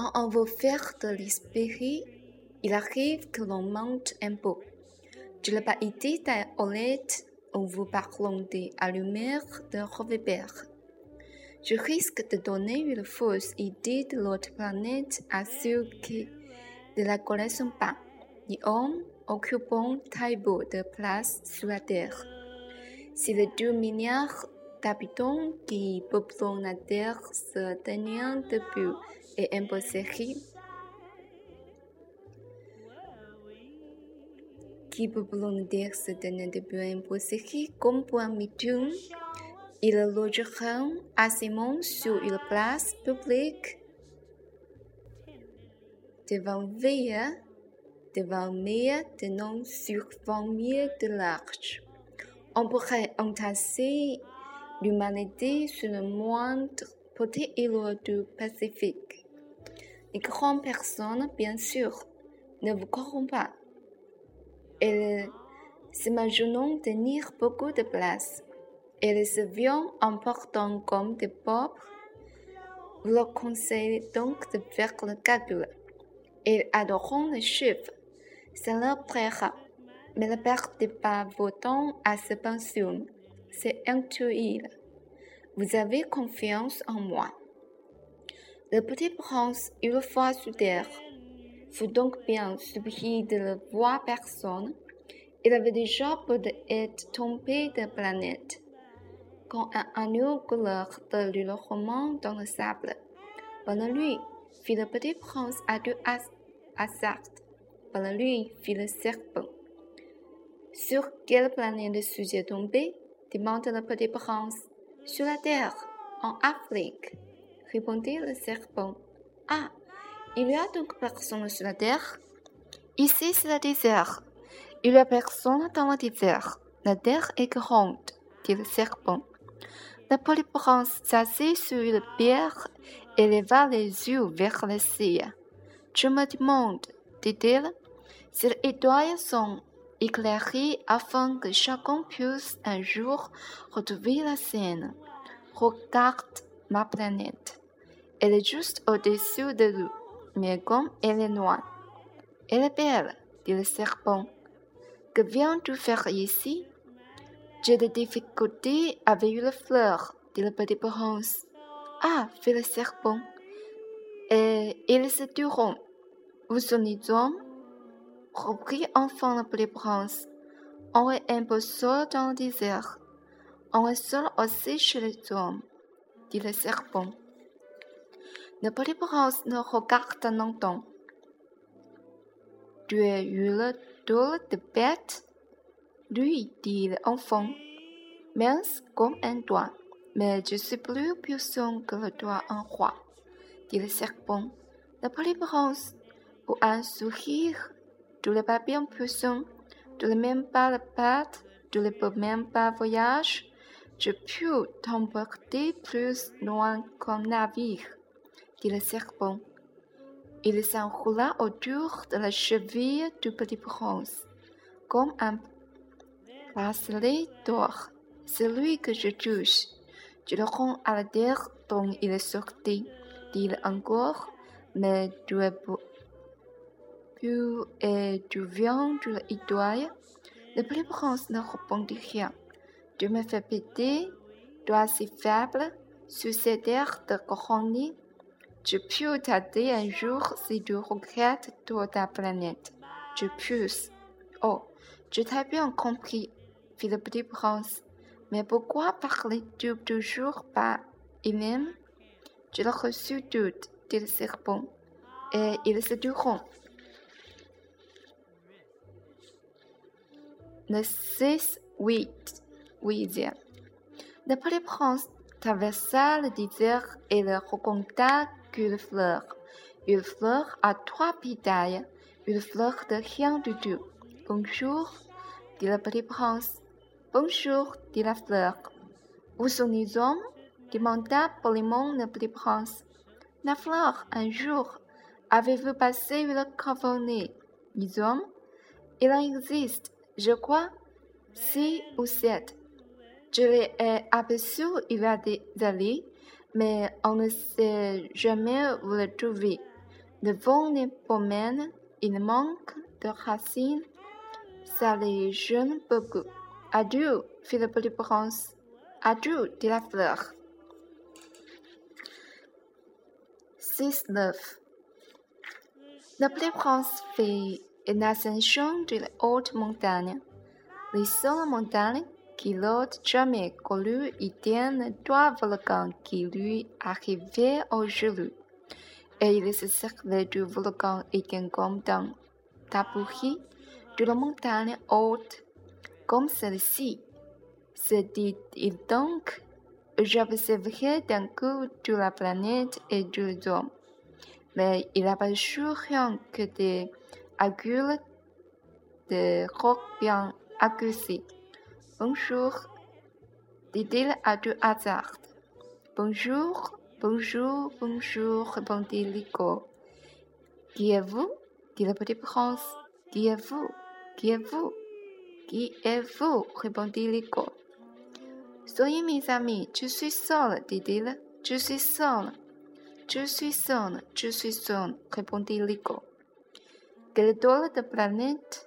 Quand on veut faire de l'esprit, il arrive que l'on monte un peu. Je l'ai pas été d'un OLED où vous parlons des allumeurs de Roverberg. Je risque de donner une fausse idée de l'autre planète à ceux qui ne la connaissent pas. Les hommes occupant très de place sur la Terre. Si les deux milliards d'habitants qui peuplent la Terre se tenaient debout et impossible, qui Terre se tenaient debout et impossible, comme point meeting, ils logeront aisément sur une place publique devant veille, devant de non sur vingt mille de large. On pourrait entasser l'humanité sur le moindre îlot du Pacifique. Les grandes personnes, bien sûr, ne vous corrompent pas. Elles s'imaginent tenir beaucoup de place. Elles se viennent en portant comme des pauvres. Vous leur conseillez donc de faire le calcul. Ils adoreront les chiffres. Ça leur plaira. Mais ne perdez pas vos temps à ce pension. C'est intuible. Vous avez confiance en moi. Le petit prince, une fois sur terre, fut donc bien surpris de ne voir personne. Il avait déjà peur d'être tombé de la planète. Quand un anneau couleur de le roman dans le sable. Bonne nuit, fit le petit prince à deux hasard. Bonne nuit, fit le serpent. Sur quelle planète suis-je tombé? demanda le petit prince. Sur la terre, en Afrique, répondit le serpent. Ah, il y a donc personne sur la terre? Ici, c'est le désert. Il y a personne dans le désert. La terre est grande, dit le serpent. Petit prince s'assit sur une pierre et leva les yeux vers le ciel. Je me demande, dit-il, si les étoiles sont éclairées afin que chacun puisse un jour retrouver la scène. Regarde ma planète. Elle est juste au-dessus de nous, mais comme elle est noire. Elle est belle, dit le serpent. Que viens-tu faire ici? J'ai des difficultés avec une fleur, dit le petit prince. Ah, fit le serpent. Et ils se diront. Vous sonnez homme? reprit enfin le petit prince. On est un peu seul dans le désert. On est seul aussi chez les hommes, dit le serpent. Petit prince ne regarde longtemps. Tu es une drôle de bête, lui dit l'enfant, mince comme un doigt. Mais je suis plus puissant que le doigt un roi, dit le serpent. Petit prince, pour un sourire, tu n'es pas bien puissant, tu n'es même pas la patte, tu ne peux même pas voyager. Je peux t'emporter plus loin qu'un navire, dit le serpent. Il s'enroula autour de la cheville du petit prince, comme un bracelet d'or. C'est lui que je touche. Je le rends à la terre dont il est sorti, dit-il encore, mais tu es beau. Puis, et tu viens de l'étoile. Le petit prince ne répondit rien. Tu me fais péter, toi si faible, sur cette terre de colonie. Je peux t'aider un jour si tu regrettes toute ta planète. Je peux. Oh, je t'ai bien compris, fit le petit prince. Mais pourquoi parles-tu toujours pas lui-même? Je l'ai reçu tout, dit le serpent, et ils se diront. Le 6 8 huitième. Le petit prince traversa le désert et le rencontra qu'une fleur. Une fleur à trois pétales, une fleur de rien du tout. Bonjour, dit le petit prince. Bonjour, dit la fleur. Où sont les hommes? demanda poliment le petit prince. La fleur, un jour, avez-vous passé une cavernée Les hommes? Il en existe, je crois. 6 ou 7. Je l'ai aperçu il y a des mais on ne sait jamais où le trouver. Le vent les promène, il manque de racines, ça les gêne beaucoup. Adieu, fit le petit prince. Adieu, dit la fleur. 6 9. Le petit prince fit une ascension de la haute montagne. Les seules montagnes ait jamais connues étaient trois volcans qui lui arrivaient au genoux. Et il se servait du volcan était comme dans tabouret de la montagne haute, comme celle-ci. Se dit-il donc, j'observerai d'un coup de la planète et de l'homme. Mais il aperçut rien que des aiguilles de roc bien accusé. Bonjour, dit-il à tout hasard. Bonjour, bonjour, bonjour, répondit Lico. Qui êtes-vous? Dit le petit prince. Qui êtes-vous? Qui êtes-vous? Qui êtes-vous? répondit Lico. Soyez mes amis, je suis seul, dit-il. Je suis seul. Je suis seul, je suis seul, répondit Lico. Quelle drôle de planète?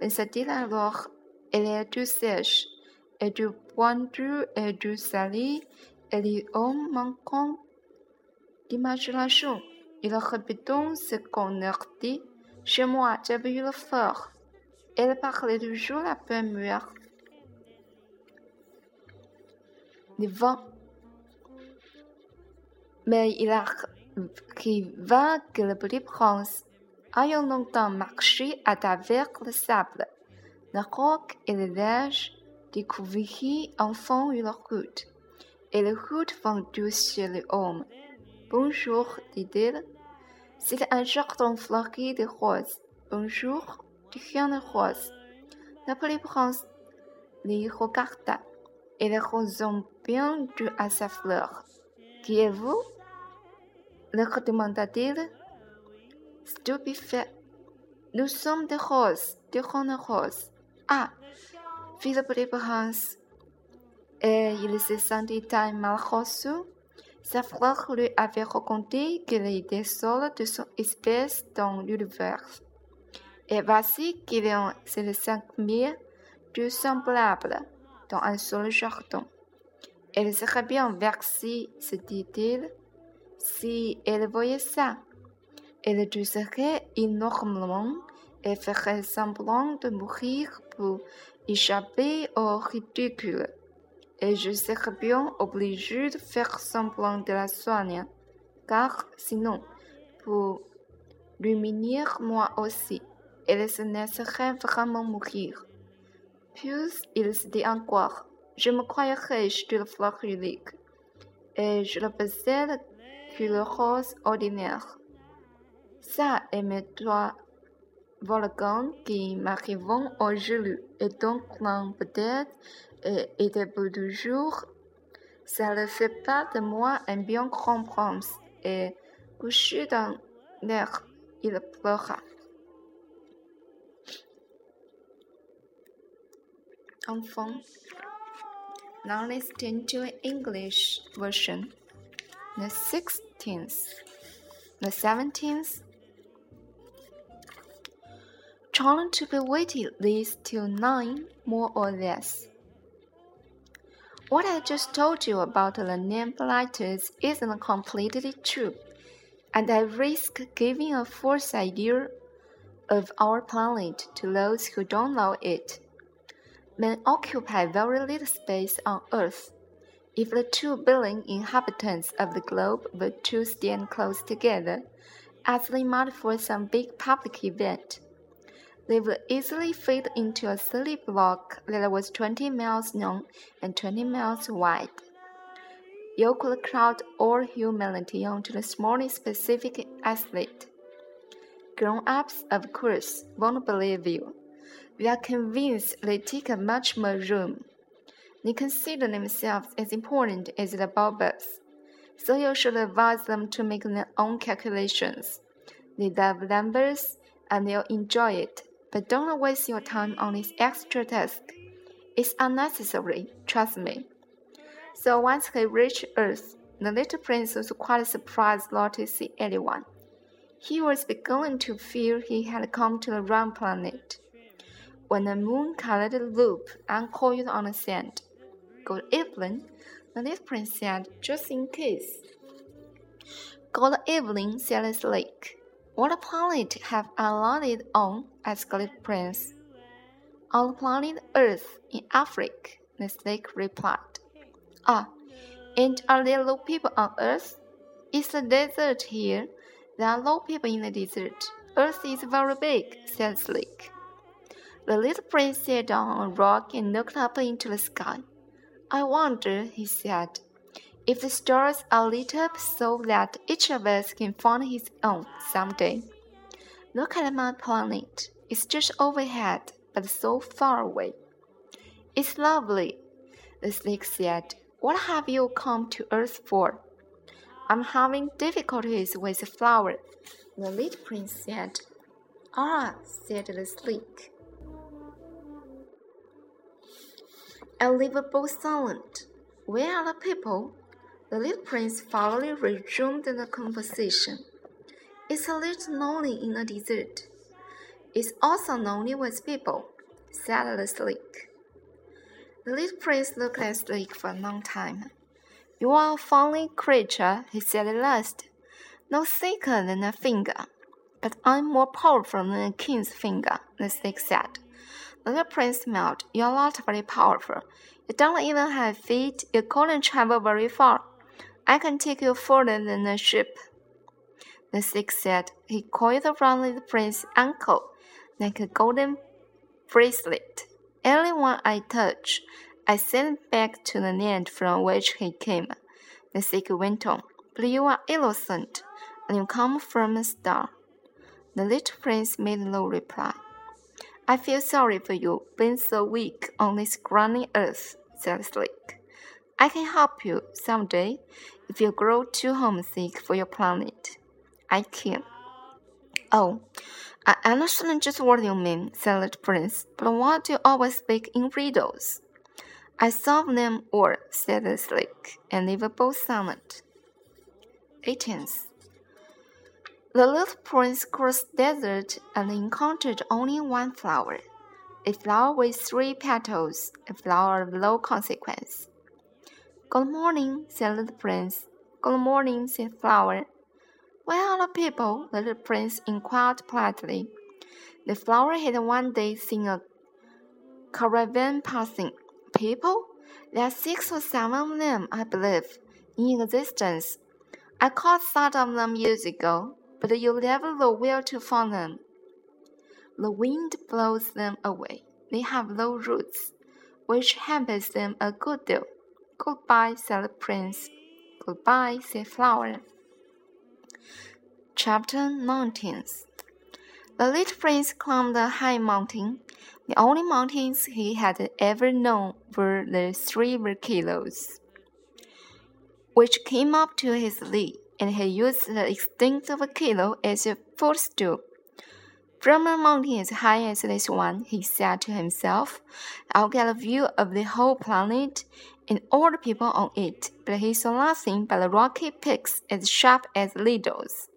Pensa-t-il alors elle est du sèche, et du pointu et du salé, et les hommes manquant d'imagination. Il répétant ce qu'on leur dit. Chez moi, j'avais eu le fort. Elle parlait toujours la peu muette. Le vent. Mais il arriva que le petit prince, ayant longtemps marché à travers le sable, le roc et le neige découvrirent enfin leur route, et la route vendue chez l'homme. Bonjour, dit-il. C'est un jardin fleuri de roses. Bonjour, rien de rose. Le petit prince les regarda les rosons bien à sa fleur. Qui êtes-vous? Leur demanda-t-il. Stupéfait. Nous sommes des roses, des roses. Ah, petit prince. Et il se sentit mal malheureux. Sa fleur lui avait raconté qu'il était seul de son espèce dans l'univers. Et voici qu'il y a les cinq mille de semblables dans un seul jardin. Elle serait bien versée, se dit-il, si elle voyait ça. Elle doucerait énormément et ferait semblant de mourir pour échapper au ridicule. Et je serais bien obligé de faire semblant de la soigner, car sinon, pour l'humilier moi aussi, elle se laisserait vraiment mourir. Puis il se dit encore, je me croyais riche de la fleur unique, et je ne possède que le rose ordinaire. Ça est mes trois volcans qui m'arrivent au genou, et donc l'un peut-être et de beau du jour. Ça ne fait pas de moi un bien grand prince, et couché dans l'air, il pleura. Enfin, now listen to English version. The 16th, the 17th, trying to be waited least till nine, more or less. What I just told you about the Politis isn't completely true, and I risk giving a false idea of our planet to those who don't know it. Men occupy very little space on Earth. If the two billion inhabitants of the globe were to stand close together, as they might for some big public event, they would easily fit into a silly block that was 20 miles long and 20 miles wide. You could crowd all humanity onto the smallest specific athlete. Grown ups, of course, won't believe you. They are convinced they take up much more room. They consider themselves as important as the bulbs, so you should advise them to make their own calculations. They love numbers and they'll enjoy it, but don't waste your time on this extra task. It's unnecessary, trust me. So once he reached Earth, the little prince was quite surprised not to see anyone. He was beginning to fear he had come to the wrong planet. When the moon colored loop and uncoiled on the sand. Good evening, the little prince said, just in case. Good evening, said the. What planet have I landed on? Asked the prince. On the planet Earth in Africa, the snake replied. Ah, and are there low people on Earth? It's a desert here. There are low people in the desert. Earth is very big, said Snake. The little prince sat down on a rock and looked up into the sky. I wonder, he said, if the stars are lit up so that each of us can find his own someday. Look at my planet. It's just overhead, but so far away. It's lovely, the snake said. What have you come to Earth for? I'm having difficulties with the flower, the little prince said. Ah, said the snake. Both silent. Where are the people? The little prince finally resumed the conversation. It's a little lonely in the desert. It's also lonely with people, said the snake. The little prince looked at the Snake for a long time. You are a funny creature, he said at last. No thicker than a finger. But I'm more powerful than a king's finger, the snake said. The little prince smiled. You're not very powerful. You don't even have feet. You couldn't travel very far. I can take you further than a ship. The snake said. He coiled around the prince's ankle like a golden bracelet. Anyone I touch, I send back to the land from which he came. The snake went on. But you are innocent, and you come from a star. The little prince made no reply. I feel sorry for you, being so weak on this grimy earth, said Slick. I can help you someday if you grow too homesick for your planet. I can. Oh, I understand just what you mean, said the prince, but why do you always speak in riddles? I solve them all, said the and they were both silent. 18th. The little prince crossed desert and encountered only one flower, a flower with three petals, a flower of low consequence. Good morning, said the prince. Good morning, said flower. Where are the people? The little prince inquired politely. The flower had one day seen a caravan passing. People? There are six or seven of them, I believe, in existence. I caught sight of them years ago, but you never know where to find them. The wind blows them away. They have low roots, which hampers them a good deal. Goodbye, said the prince. Goodbye, said Flower. Chapter 19 The little prince climbed a high mountain. The only mountains he had ever known were the three volcanoes, which came up to his lee, and he used the extinct volcano as a footstool. From a mountain as high as this one, he said to himself, I'll get a view of the whole planet and all the people on it. But he saw nothing but the rocky peaks as sharp as needles.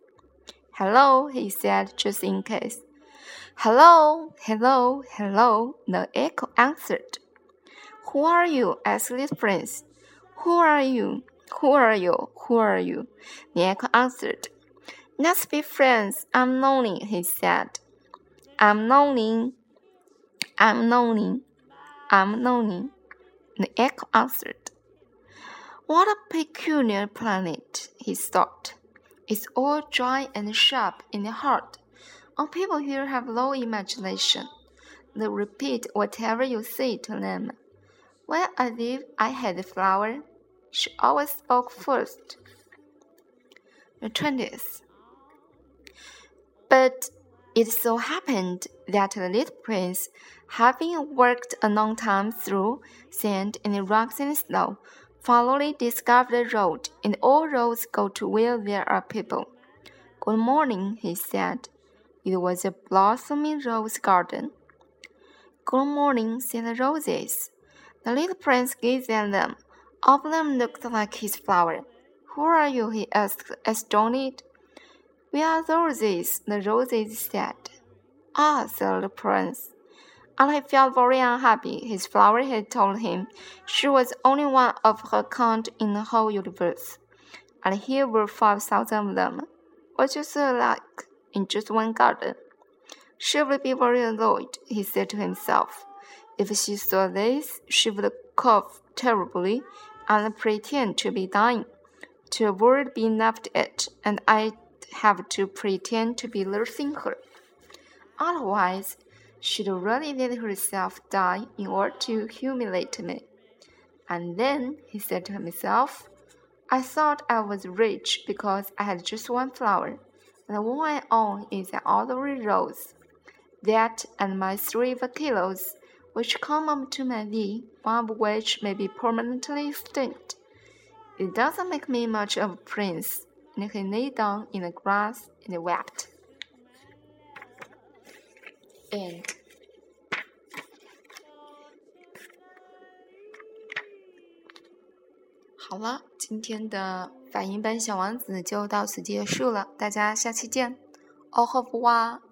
Hello, he said, just in case. Hello, hello, hello, the echo answered. Who are you? asked the prince. Who are you? Who are you? Who are you? The echo answered. Let's be friends. I'm lonely, he said. I'm lonely. I'm lonely. I'm lonely. The echo answered. What a peculiar planet, he thought. It's all dry and sharp in the heart. All people here have low imagination. They repeat whatever you say to them. When I live, I had a flower. She always spoke first. The twentieth. But it so happened that the little prince, having worked a long time through sand and rocks and snow, finally discovered the road, and all roads go to where there are people. Good morning, he said. It was a blossoming rose garden. Good morning, said the roses. The little prince gazed at them. All of them looked like his flower. Who are you? he asked, astonished. We are roses, the roses said. Ah, said the prince. And he felt very unhappy. His flower had told him she was only one of her kind in the whole universe, and here were five thousand of them. What just like in just one garden? She would be very annoyed, he said to himself. If she saw this, she would cough terribly and pretend to be dying, to avoid being laughed at, and I'd have to pretend to be nursing her. Otherwise, she'd really let herself die in order to humiliate me. And then, he said to himself, I thought I was rich because I had just one flower, and the one I own is an ordinary rose. That and my three vaquilos which come up to my knee, one of which may be permanently extinct. It doesn't make me much of a prince. And he lay down in the grass and wept. End. 好了，今天的反应版小王子就到此结束了，大家下期见，au revoir。Mm-hmm.